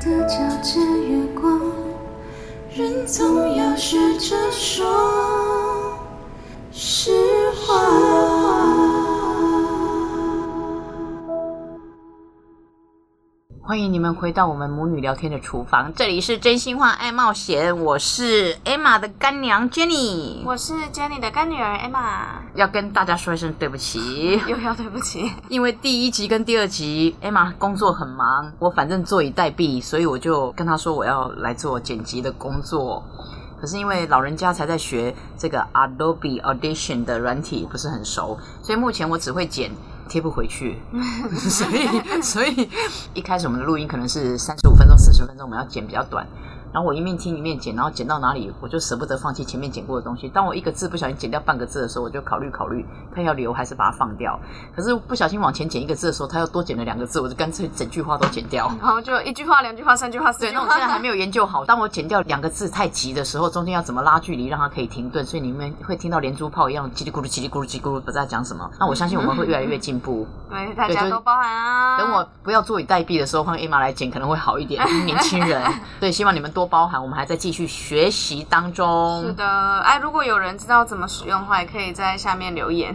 的皎洁月光，人总要学着说。欢迎你们回到我们母女聊天的厨房，这里是真心话爱冒险，我是 Emma 的干娘 Jenny，我是 Jenny 的干女儿 Emma，要跟大家说一声对不起，又要对不起，因为第一集跟第二集 Emma 工作很忙，我反正坐以待毙，所以我就跟她说我要来做剪辑的工作。可是因为老人家才在学这个 Adobe Audition 的软体，不是很熟，所以目前我只会剪。贴不回去，所以所以一开始我们的录音可能是三十五分钟、四十分钟，我们要剪比较短。然后我一面听一面剪，然后剪到哪里我就舍不得放弃前面剪过的东西。当我一个字不小心剪掉半个字的时候，我就考虑考虑，看要留还是把它放掉。可是不小心往前剪一个字的时候，他又多剪了两个字，我就干脆整句话都剪掉。然后就一句话、两句话、三句话、四句话。对，那我现在还没有研究好。当我剪掉两个字太急的时候，中间要怎么拉距离让它可以停顿？所以你们会听到连珠炮一样叽里咕噜、叽里咕噜、叽里咕噜不知道讲什么。那我相信我们会越来越进步。对，大家都包涵啊。等我不要坐以待毙的时候，换 A 玛来剪可能会好一点。年轻人，对，希望你们多包涵。我们还在。继续学习当中。是的，哎，如果有人知道怎么使用的话，也可以在下面留言。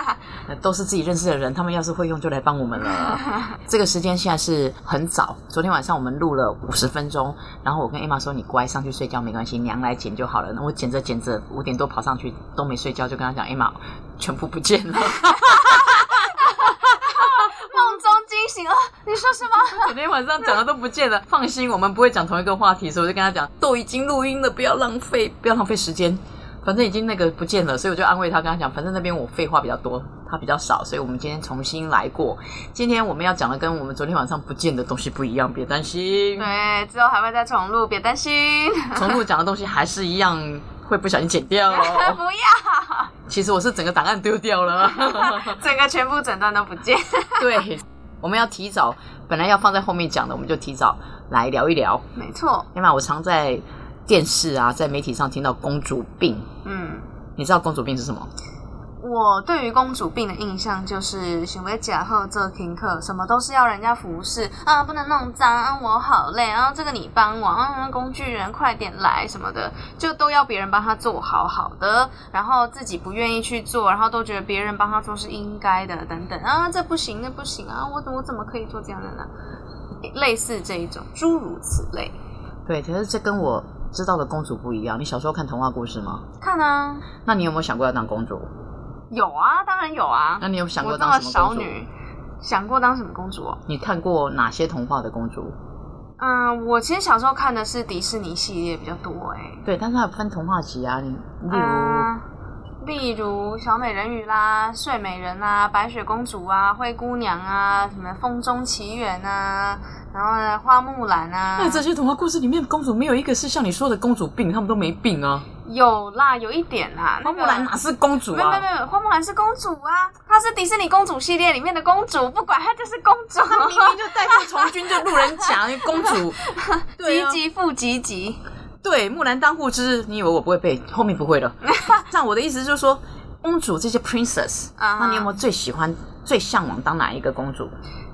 都是自己认识的人，他们要是会用，就来帮我们了。这个时间现在是很早，昨天晚上我们录了五十分钟，然后我跟 Emma 说：“你乖，上去睡觉没关系，娘来剪就好了。”那我剪着剪着，五点多跑上去都没睡觉，就跟他讲：“Emma，全部不见了。”梦中惊醒了，你说什么？昨天晚上讲的都不见了。放心，我们不会讲同一个话题，所以我就跟他讲，都已经录音了，不要浪费，不要浪费时间。反正已经那个不见了，所以我就安慰他，跟他讲，反正那边我废话比较多，他比较少，所以我们今天重新来过。今天我们要讲的跟我们昨天晚上不见的东西不一样，别担心。对，之后还会再重录，别担心。重录讲的东西还是一样，会不小心剪掉。哦不要。其实我是整个档案丢掉了，整个全部整段都不见。对。我们要提早，本来要放在后面讲的，我们就提早来聊一聊。没错，因为我常在电视啊，在媒体上听到公主病。嗯，你知道公主病是什么？我对于公主病的印象就是行为假后做听课，什么都是要人家服侍啊，不能弄脏啊，我好累啊，这个你帮我啊，工具人快点来什么的，就都要别人帮他做好好的，然后自己不愿意去做，然后都觉得别人帮他做是应该的等等啊，这不行那不行啊，我我怎么可以做这样的呢？类似这一种诸如此类。对，可是这跟我知道的公主不一样。你小时候看童话故事吗？看啊。那你有没有想过要当公主？有啊，当然有啊。那你有想过当什么公主？想过当什么公主？你看过哪些童话的公主？嗯，我其实小时候看的是迪士尼系列比较多哎。对，但是它有分童话集啊，例如，例如小美人鱼啦、睡美人啊、白雪公主啊、灰姑娘啊、什么风中奇缘啊，然后呢，花木兰啊。那这些童话故事里面公主没有一个是像你说的公主病，他们都没病啊。有啦，有一点啦。花木兰哪是公主啊？没有没有，花木兰是公主啊，她是迪士尼公主系列里面的公主，不管她就是公主。她明明就代父从军，就路人甲公主，吉吉复吉吉。对，木兰当户织，你以为我不会背？后面不会了。像我的意思就是说，公主这些 princess，那你有没有最喜欢、最向往当哪一个公主？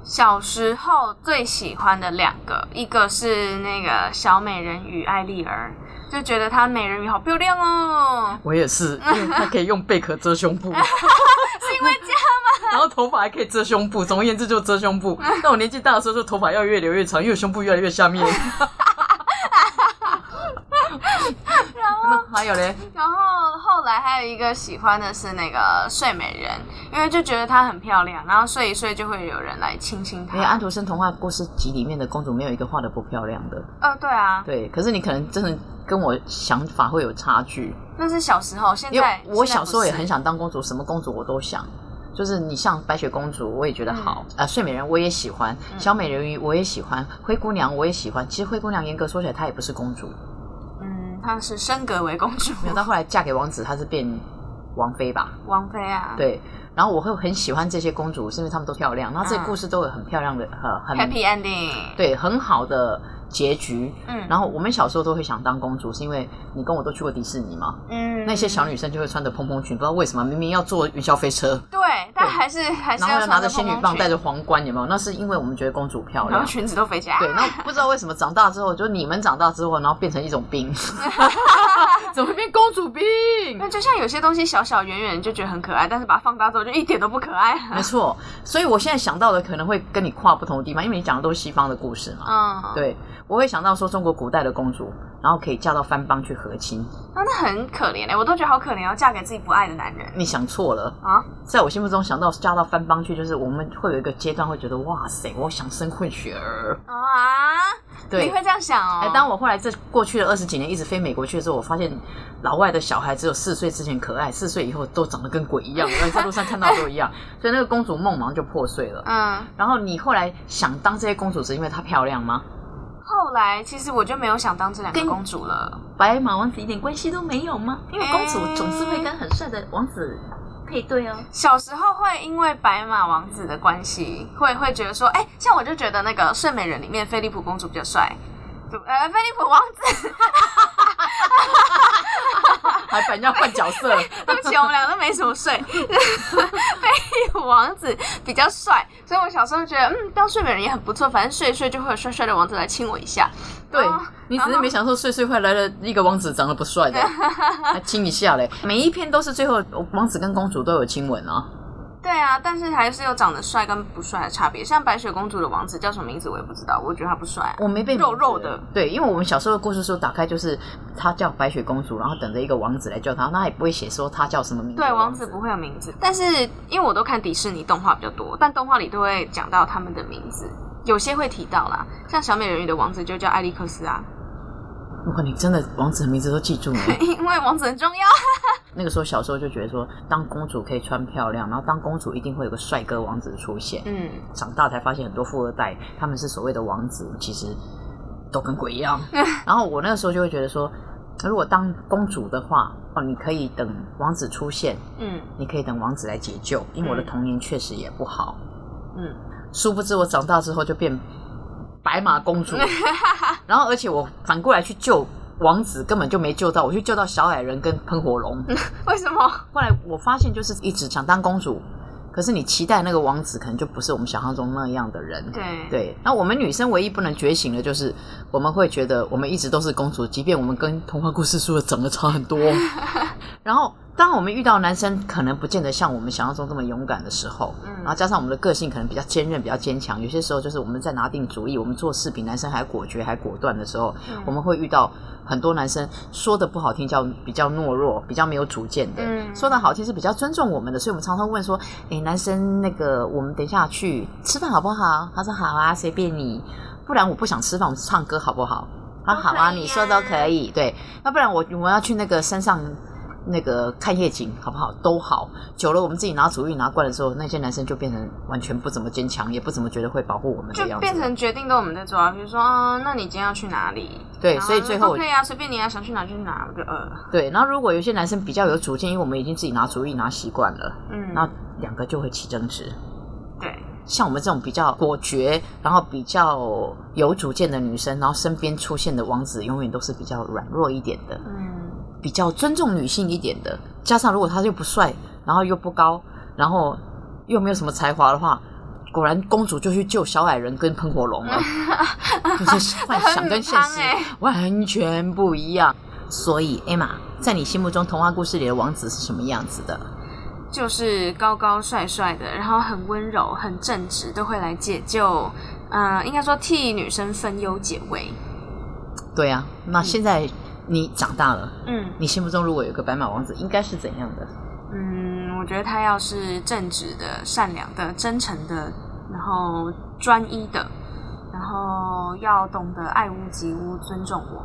小时候最喜欢的两个，一个是那个小美人鱼艾丽儿。就觉得她美人鱼好漂亮哦！我也是，因为她可以用贝壳遮胸部，是因为这样吗？然后头发还可以遮胸部，总而言之就遮胸部。但我年纪大的时候，就头发要越留越长，因为胸部越来越下面。然后还有嘞，然后后来还有一个喜欢的是那个睡美人，因为就觉得她很漂亮，然后睡一睡就会有人来亲亲她。因为安徒生童话故事集里面的公主没有一个画的不漂亮的。呃，对啊，对，可是你可能真的跟我想法会有差距。那是小时候，现在我小时候也很想当公主，什么公主我都想。就是你像白雪公主，我也觉得好啊，睡美人我也喜欢，小美人鱼我也喜欢，灰姑娘我也喜欢。其实灰姑娘严格说起来，她也不是公主。她是升格为公主，没有到后来嫁给王子，她是变王妃吧？王妃啊，对。然后我会很喜欢这些公主，是因为她们都漂亮。然后这些故事都有很漂亮的，很 happy ending，对，很好的结局。嗯然后我们小时候都会想当公主，是因为你跟我都去过迪士尼嘛。嗯那些小女生就会穿着蓬蓬裙，不知道为什么，明明要坐云霄飞车，对，但还是还是然后又拿着仙女棒，戴着皇冠，有没有？那是因为我们觉得公主漂亮。然后裙子都飞起来。对，然后不知道为什么长大之后，就你们长大之后，然后变成一种病，怎么会变公主病？那就像有些东西小小圆圆就觉得很可爱，但是把它放大之后就一点都不可爱了。没错，所以我现在想到的可能会跟你跨不同的地方，因为你讲的都是西方的故事嘛。嗯，，对，我会想到说中国古代的公主，然后可以嫁到藩邦去和亲。那那很可怜哎，我都觉得好可怜，要嫁给自己不爱的男人你想错了，啊。在我心目中想到嫁到藩邦去，就是我们会有一个阶段会觉得哇塞，我想生混血儿。啊，对你会这样想哦？哎，当我后来这过去的二十几年一直飞美国去的时候，我发现老外的小孩只有四岁之前可爱，四岁以后都长得跟鬼一样，我在路上看到都一样，所以那个公主梦马上就破碎了。嗯，然后你后来想当这些公主，是因为她漂亮吗？后来其实我就没有想当这两个公主了。白马王子一点关系都没有吗？因为公主总是会跟很帅的王子配对哦。小时候会因为白马王子的关系，会会觉得说，哎、像我就觉得那个《睡美人》里面菲利普公主比较帅，对，呃，菲利普王子，还把人家换角色，对不起，我们俩都没什么睡，菲利普王子比较帅，所以我小时候觉得，嗯，当睡美人也很不错，反正睡一睡就会有帅帅的王子来亲我一下。对你只是没想说睡睡会来了一个王子长得不帅的，还亲一下嘞。每一篇都是最后王子跟公主都有亲吻啊。对啊，但是还是有长得帅跟不帅的差别。像白雪公主的王子叫什么名字我也不知道，我觉得他不帅、啊。我没被肉肉的，对，因为我们小时候的故事书打开就是他叫白雪公主，然后等着一个王子来叫她，那也不会写说他叫什么名字。对，王子不会有名字，但是因为我都看迪士尼动画比较多，但动画里都会讲到他们的名字，有些会提到啦，像小美人鱼的王子就叫艾利克斯啊，如果你真的王子的名字都记住了，因为王子很重要。那个时候小时候就觉得说，当公主可以穿漂亮，然后当公主一定会有个帅哥王子出现。嗯，长大才发现很多富二代他们是所谓的王子，其实都跟鬼一样。然后我那个时候就会觉得说，如果当公主的话，哦，你可以等王子出现，嗯你可以等王子来解救，因为我的嗯童年确实也不好。嗯，殊不知我长大之后就变白马公主，然后而且我反过来去救王子，根本就没救到，我去救到小矮人跟喷火龙。为什么？后来我发现，就是一直想当公主，可是你期待那个王子可能就不是我们想象中那样的人。对对，那我们女生唯一不能觉醒的就是，我们会觉得我们一直都是公主，即便我们跟童话故事书的长得差很多。然后，当我们遇到男生可能不见得像我们想象中这么勇敢的时候，嗯然后加上我们的个性可能比较坚韧、比较坚强，有些时候就是我们在拿定主意，我们做事比男生还果决、还果断的时候，嗯我们会遇到很多男生说的不好听叫比较懦弱、比较没有主见的，嗯说的好听是比较尊重我们的，所以我们常常问说，诶，男生那个我们等一下去吃饭好不好？他说好啊，随便你，不然我不想吃饭，我们唱歌好不好？好啊，你说都可以，对，要不然我我要去那个山上。那个看夜景好不好？都好。久了，我们自己拿主意拿惯了之后，那些男生就变成完全不怎么坚强，也不怎么觉得会保护我们就的样子。变成决定都我们在做啊，比如说，嗯，那你今天要去哪里？对所以最后都可以啊，随便你啊，想去哪就去哪，我就呃，对。然后如果有些男生比较有主见，因为我们已经自己拿主意拿习惯了，嗯，那两个就会起争执。对，像我们这种比较果决，然后比较有主见的女生，然后身边出现的王子永远都是比较软弱一点的，嗯，比较尊重女性一点的。加上如果他又不帅，然后又不高，然后又没有什么才华的话，果然公主就去救小矮人跟喷火龙了，就是幻想跟现实完全不一样。所以，Emma，在你心目中童话故事里的王子是什么样子的？就是高高帅帅的，然后很温柔、很正直，都会来解救，呃，应该说替女生分忧解围。对啊，那现在你长大了。嗯你心目中如果有个白马王子，应该是怎样的？嗯，我觉得他要是正直的、善良的、真诚的，然后专一的，然后要懂得爱屋及乌、尊重我。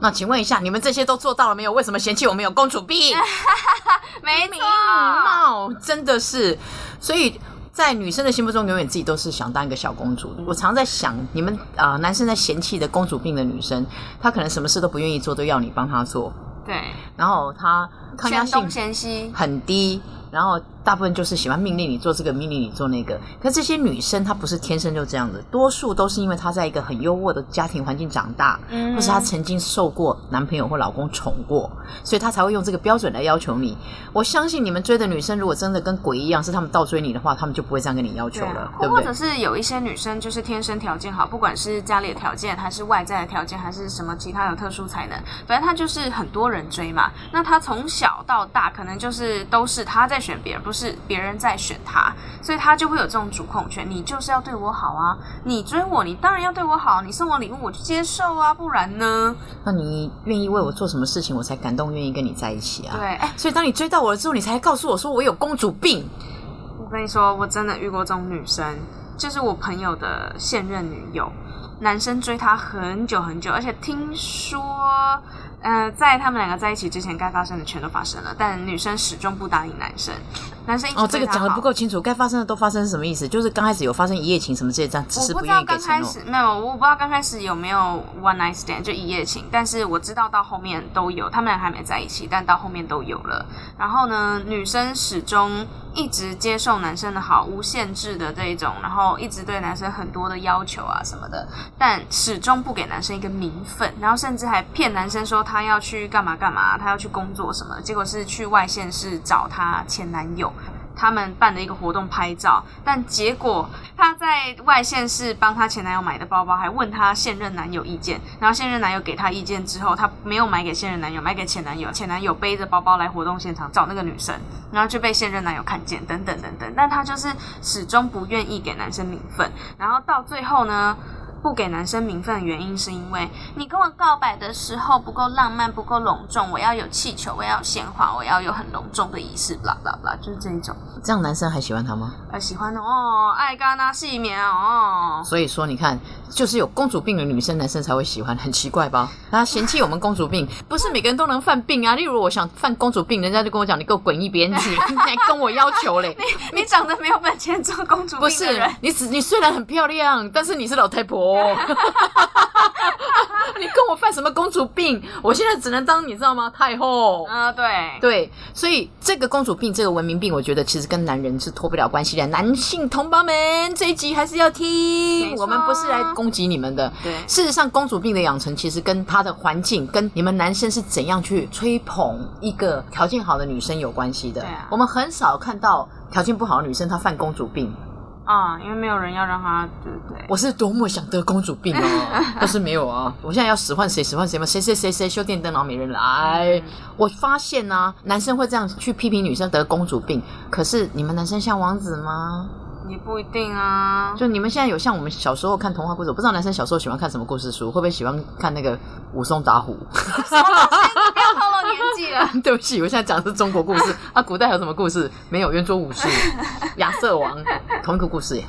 那请问一下，你们这些都做到了没有？为什么嫌弃我们有公主病？没礼貌真的是，所以在女生的心目中，永远自己都是想当一个小公主。我常在想，你们啊、呃男生在嫌弃的公主病的女生，她可能什么事都不愿意做，都要你帮她做。对，然后她抗压性很低，然后大部分就是喜欢命令你做这个，命令你做那个。可这些女生她不是天生就这样子，多数都是因为她在一个很优渥的家庭环境长大，嗯或是她曾经受过男朋友或老公宠过，所以她才会用这个标准来要求你。我相信你们追的女生，如果真的跟鬼一样，是他们倒追你的话，他们就不会这样跟你要求了，对不对或或者？是有一些女生就是天生条件好，不管是家里的条件，还是外在的条件，还是什么其他有特殊才能，反正她就是很多人追嘛。那她从小到大，可能就是都是她在选别人，不是别人在选他，所以他就会有这种主控权。你就是要对我好啊，你追我，你当然要对我好，你送我礼物我就接受啊，不然呢？那你愿意为我做什么事情，我才感动，愿意跟你在一起啊？对，哎、所以当你追到我了之后，你才告诉我说我有公主病。我跟你说，我真的遇过这种女生，就是我朋友的现任女友，男生追她很久很久，而且听说，呃，在他们两个在一起之前，该发生的全都发生了，但女生始终不答应男生，男生一直哦，这个讲的不够清楚，该发生的都发生是什么意思？就是刚开始有发生一夜情什么之类，这样只是我不知愿道刚开意给承诺。始没有，我不知道刚开始有没有 one night stand 就一夜情，但是我知道到后面都有，他们俩还没在一起，但到后面都有了。然后呢，女生始终一直接受男生的好，无限制的这一种，然后一直对男生很多的要求啊什么的，但始终不给男生一个名分，然后甚至还骗男生说他要去干嘛干嘛，他要去工作什么，结果是去外县市找他前男友。他们办的一个活动拍照，但结果她在外县市帮她前男友买的包包，还问她现任男友意见，然后现任男友给她意见之后，她没有买给现任男友，买给前男友，前男友背着包包来活动现场找那个女生，然后就被现任男友看见，等等等等，但她就是始终不愿意给男生名分，然后到最后呢？不给男生名分的原因是因为你跟我告白的时候不够浪漫，不够隆重，我要有气球，我要有鲜花，我要有很隆重的仪式，blah blah blah，就是这一种。这样男生还喜欢他吗？呃，喜欢哦，爱干那细棉哦。所以说，你看，就是有公主病的女生，男生才会喜欢，很奇怪吧？他嫌弃我们公主病，不是每个人都能犯病啊。例如，我想犯公主病，人家就跟我讲，你给我滚一边去，你还跟我要求嘞？你你长得没有本钱做公主不是病的人，你只你虽然很漂亮，但是你是老太婆。你跟我犯什么公主病？我现在只能当你知道吗？太后。嗯、对，对，所以这个公主病，这个文明病，我觉得其实跟男人是脱不了关系的。男性同胞们，这一集还是要听我们不是来攻击你们的。对事实上，公主病的养成其实跟他的环境，跟你们男生是怎样去吹捧一个条件好的女生有关系的。对啊我们很少看到条件不好的女生她犯公主病。啊、因为没有人要让他，对不对？我是多么想得公主病哦，但是没有啊！我现在要使唤谁使唤谁嘛，谁谁谁谁修电灯，然后没人来。我发现呢、男生会这样去批评女生得公主病，可是你们男生像王子吗？也不一定啊。就你们现在有像我们小时候看童话故事，我不知道男生小时候喜欢看什么故事书，会不会喜欢看那个武松打虎？年纪了。对不起，我现在讲的是中国故事 啊，古代还有什么故事？没有，圆桌武士、亚瑟王，同一个故事耶。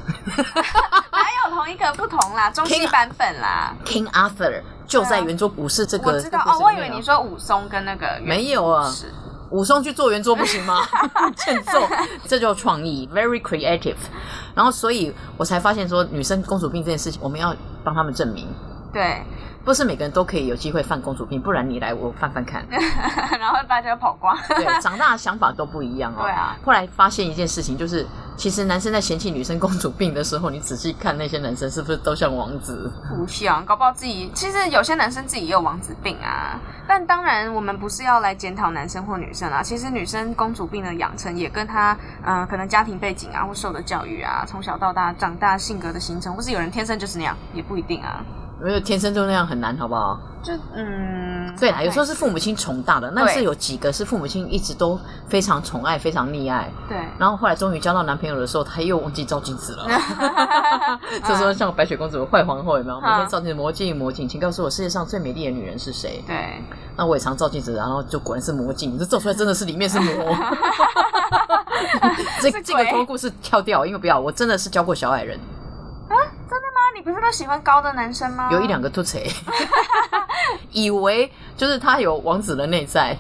哪有同一个不同啦？中西版本啦。King Arthur 就在圆桌武士这个，我知道哦，我以为你说武松跟那个没有啊武松去做圆桌不行吗？欠揍，这叫创意，very creative。然后，所以我才发现说，女生公主病这件事情，我们要帮他们证明，对，不是每个人都可以有机会犯公主病，不然你来我犯犯看。然后大家跑光。对，长大的想法都不一样哦。对啊。后来发现一件事情，就是其实男生在嫌弃女生公主病的时候，你仔细看那些男生是不是都像王子？不像，搞不好自己其实有些男生自己也有王子病啊。但当然，我们不是要来检讨男生或女生啊。其实女生公主病的养成也跟她嗯、呃可能家庭背景啊，或受的教育啊，从小到大长大性格的形成，或是有人天生就是那样，也不一定啊。没有天生就那样很难，好不好？就嗯，对啦，有时候是父母亲宠大的，那是有几个是父母亲一直都非常宠爱、非常溺爱，对。然后后来终于交到男朋友的时候，他又忘记照镜子了。这时候像白雪公主坏皇后有没有？每天照镜子，魔镜魔镜，请告诉我世界上最美丽的女人是谁？对，那我也常照镜子，然后就果然是魔镜，这照出来真的是里面是魔。这 是鬼这个偷故事跳掉，因为不要，我真的是教过小矮人，不是都喜欢高的男生吗？有一两个突贼，以为就是他有王子的内在，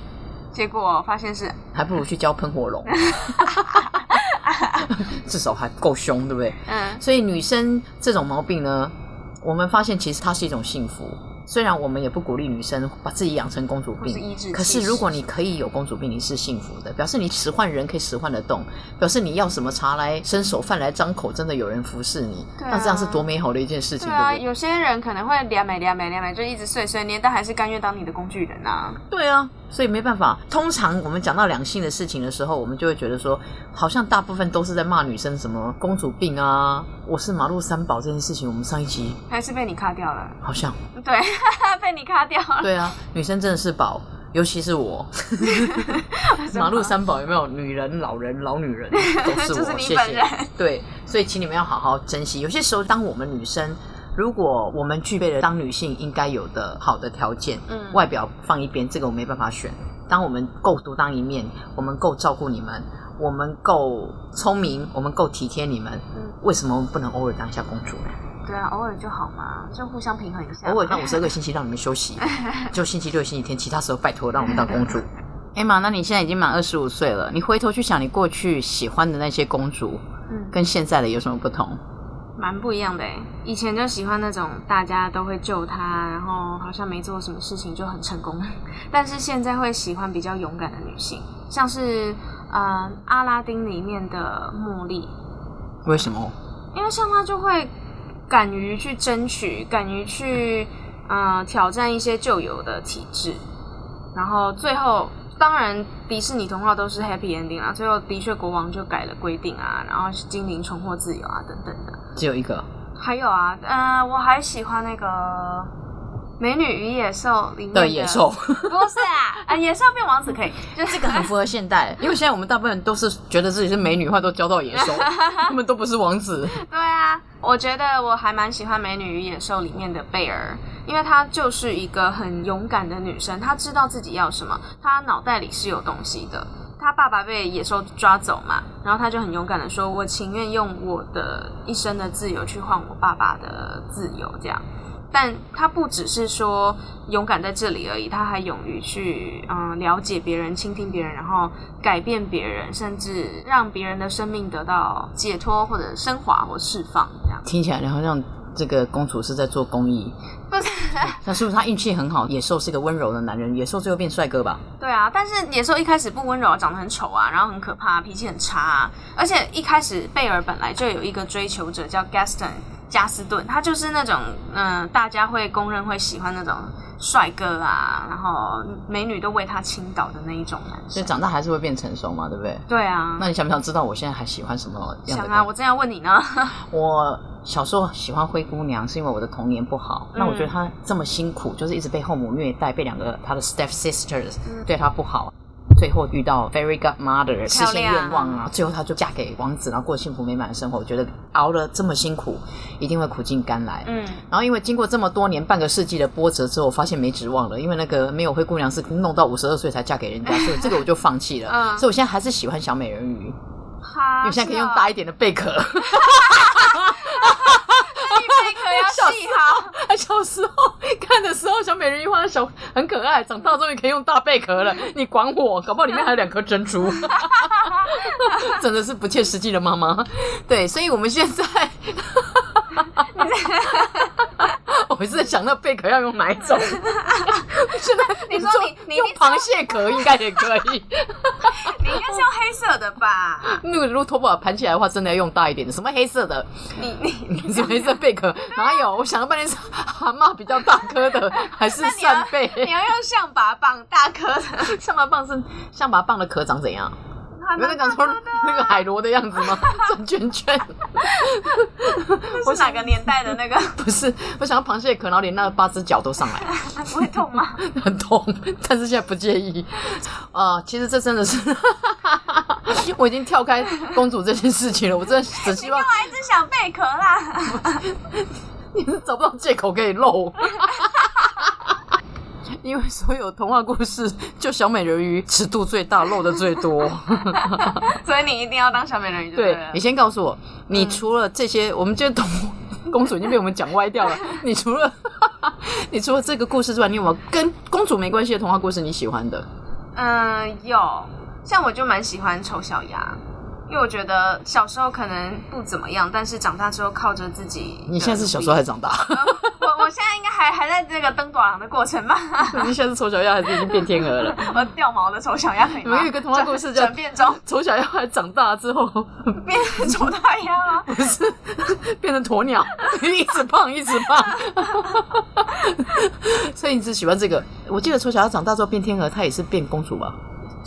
结果发现是还不如去教喷火龙，至少还够凶，对不对？嗯，所以女生这种毛病呢，我们发现其实它是一种幸福。虽然我们也不鼓励女生把自己养成公主病，可是如果你可以有公主病，你是幸福的，表示你使唤人可以使唤得动，表示你要什么茶来伸手，饭来张口，真的有人服侍你，那这样是多美好的一件事情，对啊，对不对？有些人可能会撩美撩美撩美，就一直碎碎念，但还是甘愿当你的工具人啊。对啊，所以没办法。通常我们讲到两性的事情的时候，我们就会觉得说，好像大部分都是在骂女生什么公主病啊，我是马路三宝这件事情，我们上一集还是被你卡掉了，好像对，被你卡掉了。对啊，女生真的是宝。尤其是我，马路三宝有没有？女人、老人、老女人都是我，就是你谢谢本人。对，所以请你们要好好珍惜。有些时候，当我们女生，如果我们具备了当女性应该有的好的条件，嗯外表放一边，这个我没办法选。当我们够独当一面，我们够照顾你们，我们够聪明，我们够体贴你们，嗯为什么我们不能偶尔当一下公主呢？对啊，偶尔就好嘛，就互相平衡一下。偶尔让五十二个星期让你们休息，就星期六、星期天，其他时候拜托让我们当公主。艾玛，那你现在已经满二十五岁了，你回头去想你过去喜欢的那些公主，嗯，跟现在的有什么不同？蛮不一样的哎。以前就喜欢那种大家都会救他，然后好像没做什么事情就很成功，但是现在会喜欢比较勇敢的女性，像是呃阿拉丁里面的茉莉，为什么？因为像她就会敢于去争取，敢于去呃挑战一些旧有的体制，然后最后。当然，迪士尼童话都是 happy ending 啊。最后的确国王就改了规定啊，然后精灵重获自由啊，等等的。只有一个，还有啊，呃，我还喜欢那个《美女与野兽》里面的野兽，不是啊，啊，野兽变王子可以，就 是这个很符合现代，因为现在我们大部分人都是觉得自己是美女，话都交到野兽，他们都不是王子。对啊，我觉得我还蛮喜欢《美女与野兽》里面的贝尔，因为她就是一个很勇敢的女生，她知道自己要什么，她脑袋里是有东西的。他爸爸被野兽抓走嘛，然后他就很勇敢的说：“我情愿用我的一生的自由去换我爸爸的自由。”这样，但他不只是说勇敢在这里而已，他还勇于去嗯了解别人、倾听别人，然后改变别人，甚至让别人的生命得到解脱或者升华或释放。这样听起来好像这个公主是在做公益，不是？那是不是她运气很好？野兽是个温柔的男人，野兽最后变帅哥吧？对啊，但是野兽一开始不温柔，长得很丑啊，然后很可怕，脾气很差、啊，而且一开始贝尔本来就有一个追求者叫 Gaston 加斯顿，他就是那种嗯、呃大家会公认会喜欢那种帅哥啊，然后美女都为他倾倒的那一种男生。所以长大还是会变成熟嘛，对不对？对啊，那你想不想知道我现在还喜欢什么样的想啊，我正要问你呢。我小时候喜欢灰姑娘，是因为我的童年不好。嗯那我觉得她这么辛苦，就是一直被后母虐待，被两个她的 step sisters 嗯对她不好。最后遇到 fairy godmother，实现愿望啊，最后她就嫁给王子，然后过幸福美满的生活。我觉得熬了这么辛苦，一定会苦尽甘来。嗯，然后因为经过这么多年半个世纪的波折之后，我发现没指望了，因为那个没有灰姑娘是弄到五十二岁才嫁给人家，所以这个我就放弃了。嗯所以我现在还是喜欢小美人鱼，哈，因为现在可以用大一点的贝壳。贝壳要细好。小时候看的时候，小美人鱼画小很可爱，长大终于可以用大贝壳了。你管我？搞不好里面还有两颗珍珠，真的是不切实际的妈妈。对，所以我们现在，我一直在想那贝壳要用哪一种。现在你说你你用螃蟹壳应该也可以。你应该是用黑色的吧？那个如果头发盘起来的话，真的要用大一点的，什么黑色的？你你你是黑色贝壳？哪有？我想了半天是蛤蟆比较大颗的，还是扇贝？你要用象拔蚌大颗的，象拔蚌是象拔蚌的壳长怎样？还你们在讲说蛮大颗的那个海螺的样子吗？转圈圈？我 是哪个年代的那个？不是，我想要螃蟹壳，然后连那个八只脚都上来了，不会痛吗？很痛，但是现在不介意。呃，其实这真的是，我已经跳开公主这件事情了。我真的只希望我还只想贝壳啦。你是找不到借口可以漏。因为所有童话故事，就小美人鱼尺度最大，露的最多。所以你一定要当小美人鱼就对你先告诉我，你除了这些，我们今天童公主已经被我们讲歪掉了。你除了 你除了这个故事之外，你有没有跟公主没关系的童话故事你喜欢的？嗯，有，像我就蛮喜欢丑小鸭。因为我觉得小时候可能不怎么样，但是长大之后靠着自己。你现在是小时候还是长大？我我我现在应该还还在这个登短廊的过程吧？你现在是丑小鸭还是已经变天鹅了？我掉毛的丑小鸭？你们有一个童话故事叫转变中丑小鸭后来长大之后 变成丑大鸭吗？不是变成鸵鸟，一直胖一直胖。所以你只喜欢这个？我记得丑小鸭长大之后变天鹅，它也是变公主吧？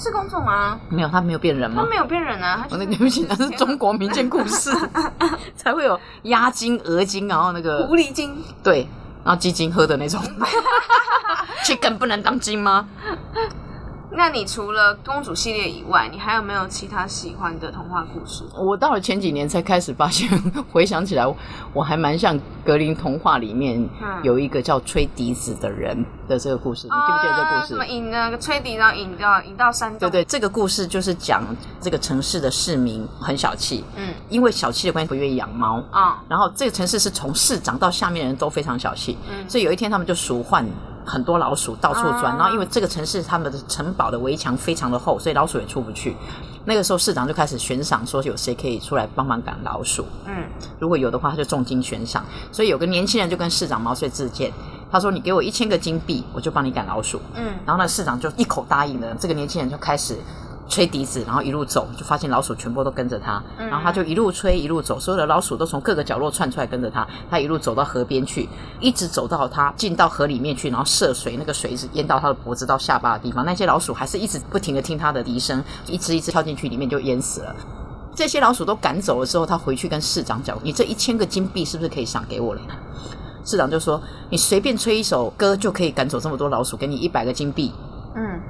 是公主吗？没有，他没有变人吗她？没有变人啊，她哦，就是那 对不起，那是中国民间故事，才会有鸭精、鹅精，然后那个狐狸精。对，然后鸡精喝的那种。chicken 不能当精吗？那你除了公主系列以外，你还有没有其他喜欢的童话故事？我到了前几年才开始发现，回想起来，我还蛮像格林童话里面嗯有一个叫吹笛子的人的这个故事。你记不记得这个故事什么事？引那个吹笛，然后引到引到山洞？对对，这个故事就是讲这个城市的市民很小气，嗯因为小气的关系不愿意养猫。啊然后这个城市是从市长到下面的人都非常小气，嗯所以有一天他们就鼠患很多老鼠到处钻，啊然后因为这个城市他们的城堡的围墙非常的厚，所以老鼠也出不去。那个时候市长就开始悬赏，说有谁可以出来帮忙赶老鼠，嗯如果有的话他就重金悬赏。所以有个年轻人就跟市长毛遂自荐，他说你给我一千个金币，我就帮你赶老鼠。嗯然后呢，市长就一口答应了。这个年轻人就开始吹笛子，然后一路走，就发现老鼠全部都跟着他。嗯然后他就一路吹，一路走，所有的老鼠都从各个角落窜出来跟着他。他一路走到河边去，一直走到他进到河里面去，然后涉水，那个水一直淹到他的脖子到下巴的地方。那些老鼠还是一直不停的听他的笛声，一只一只跳进去，里面就淹死了。这些老鼠都赶走了之后，他回去跟市长讲：“你这一千个金币是不是可以赏给我了？”市长就说：“你随便吹一首歌就可以赶走这么多老鼠，给你一百个金币。”嗯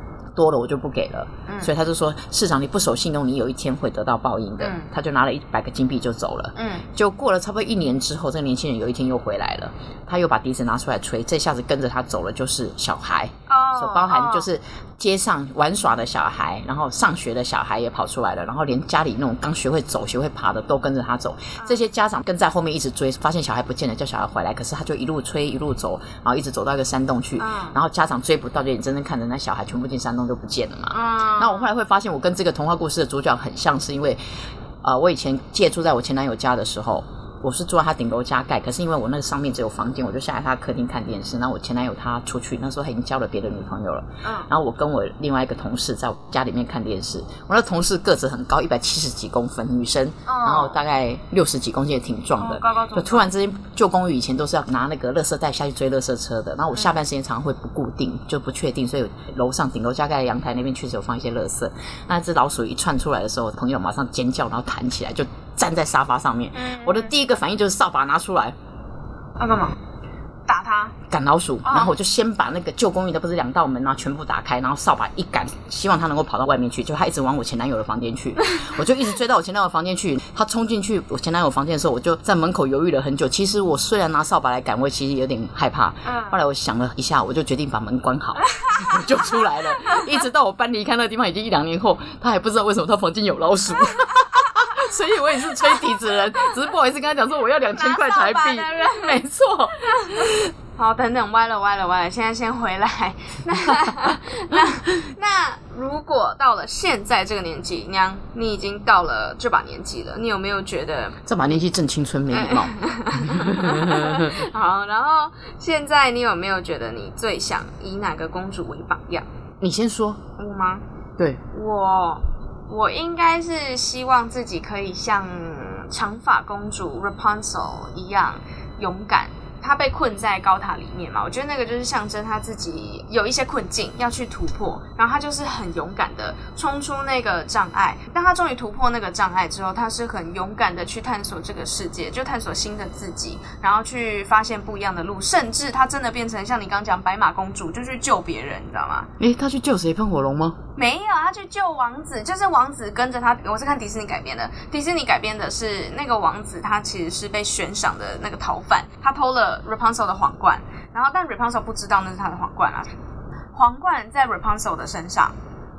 多了我就不给了。嗯所以他就说：“市长，你不守信用，你有一天会得到报应的。嗯他就拿了一百个金币就走了。嗯就过了差不多一年之后，这个年轻人有一天又回来了，他又把笛子拿出来吹，这下子跟着他走了就是小孩，哦所包含就是街上玩耍的小孩，然后上学的小孩也跑出来了，然后连家里那种刚学会走、学会爬的都跟着他走。这些家长跟在后面一直追，发现小孩不见了，叫小孩回来，可是他就一路吹一路走，然后一直走到一个山洞去，嗯然后家长追不到，就眼睁睁看着那小孩全部进山洞就不见了嘛。嗯，那我后来会发现，我跟这个童话故事的主角很像，是因为，呃，我以前借住在我前男友家的时候，我是住在他顶楼加盖，可是因为我那个上面只有房间，我就下来他客厅看电视。那我前男友他出去，那时候他已经交了别的女朋友了。嗯然后我跟我另外一个同事在家里面看电视，我那同事个子很高，一百七十几公分，女生，哦然后大概六十几公斤，也挺壮的。哦高高壮壮就突然之间，旧公寓以前都是要拿那个垃圾袋下去追垃圾车的，然后我下班时间常常会不固定，就不确定，所以楼上顶楼加盖的阳台那边确实有放一些垃圾。那只老鼠一窜出来的时候，朋友马上尖叫，然后弹起来，就站在沙发上面。嗯我的第一个反应就是扫把拿出来要干嘛？打他？赶老鼠，然后我就先把那个旧公寓的不是两道门啊全部打开，然后扫把一赶，希望他能够跑到外面去。就他一直往我前男友的房间去，我就一直追到我前男友的房间去。他冲进去我前男友房间的时候，我就在门口犹豫了很久。其实我虽然拿扫把来赶，我其实有点害怕。嗯后来我想了一下，我就决定把门关好，我 就出来了。一直到我搬离开那个地方，已经一两年后，他还不知道为什么他房间有老鼠。所以我也是吹笛子人，只是不好意思跟他讲说我要两千块台币 没错。好，等等，歪了歪了歪了，现在先回来。那那那，如果到了现在这个年纪，娘，你已经到了这把年纪了，你有没有觉得这把年纪正青春，没礼貌。好？然后现在你有没有觉得你最想以哪个公主为榜样？你先说。我吗？对，我我应该是希望自己可以像长发公主 Rapunzel 一样勇敢。她被困在高塔里面嘛，我觉得那个就是象征她自己有一些困境要去突破，然后她就是很勇敢的冲出那个障碍。当她终于突破那个障碍之后，她是很勇敢的去探索这个世界，就探索新的自己，然后去发现不一样的路，甚至她真的变成像你刚讲白马公主，就去救别人，你知道吗？诶，她去救谁？喷火龙吗？没有，他去救王子，就是王子跟着他。我是看迪士尼改编的，迪士尼改编的是那个王子，他其实是被悬赏的那个逃犯，他偷了 Rapunzel 的皇冠，然后但 Rapunzel 不知道那是他的皇冠啊，皇冠在 Rapunzel 的身上，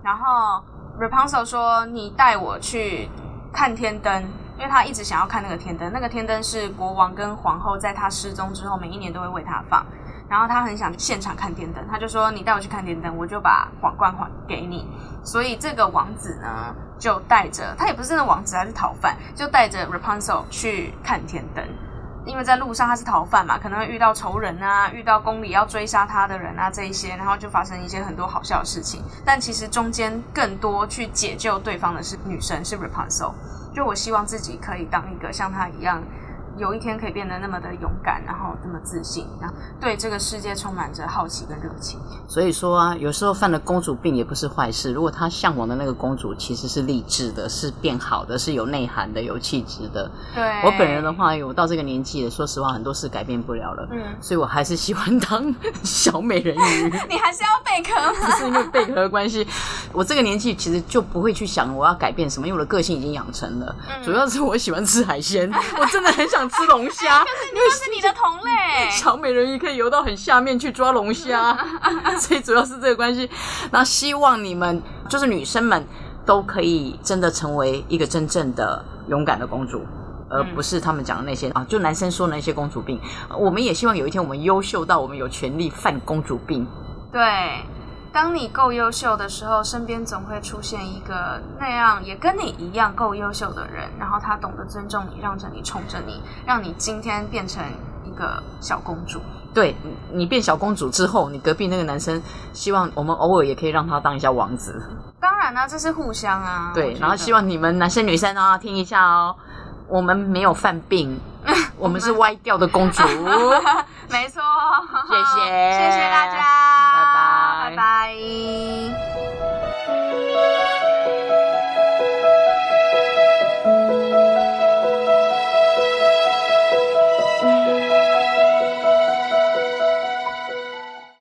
然后 Rapunzel 说：“你带我去看天灯。”因为他一直想要看那个天灯，那个天灯是国王跟皇后在他失踪之后每一年都会为他放，然后他很想现场看天灯，他就说：“你带我去看天灯，我就把皇冠还给你。”所以这个王子呢，就带着他也不是真的王子，他是逃犯，就带着 Rapunzel 去看天灯。因为在路上他是逃犯嘛，可能会遇到仇人啊，遇到宫里要追杀他的人啊这一些，然后就发生一些很多好笑的事情。但其实中间更多去解救对方的是女生，是 Rapunzel。就我希望自己可以当一个像他一样。有一天可以变得那么的勇敢，然后那么自信，然后对这个世界充满着好奇跟热情。所以说啊，有时候犯了公主病也不是坏事。如果他向往的那个公主其实是励志的，是变好的，是有内涵的，有气质的。对我本人的话，我到这个年纪了，说实话，很多事改变不了了。嗯所以我还是喜欢当小美人鱼。你还是要贝壳吗？不是因为贝壳的关系，我这个年纪其实就不会去想我要改变什么，因为我的个性已经养成了。嗯主要是我喜欢吃海鲜，我真的很想吃龙虾。因为那是你的同类。小美人鱼可以游到很下面去抓龙虾，所以主要是这个关系。那希望你们就是女生们都可以真的成为一个真正的勇敢的公主。而不是他们讲的那些啊，就男生说的那些公主病。我们也希望有一天我们优秀到我们有权利犯公主病。对，当你够优秀的时候，身边总会出现一个那样也跟你一样够优秀的人，然后他懂得尊重你，让着你，宠着你，让你今天变成一个小公主。对你你变小公主之后，你隔壁那个男生希望我们偶尔也可以让他当一下王子。当然呢、这是互相啊。对然后希望你们男生女生啊听一下哦，我们没有犯病，我们是歪掉的公主。没错，谢谢谢谢 Bye.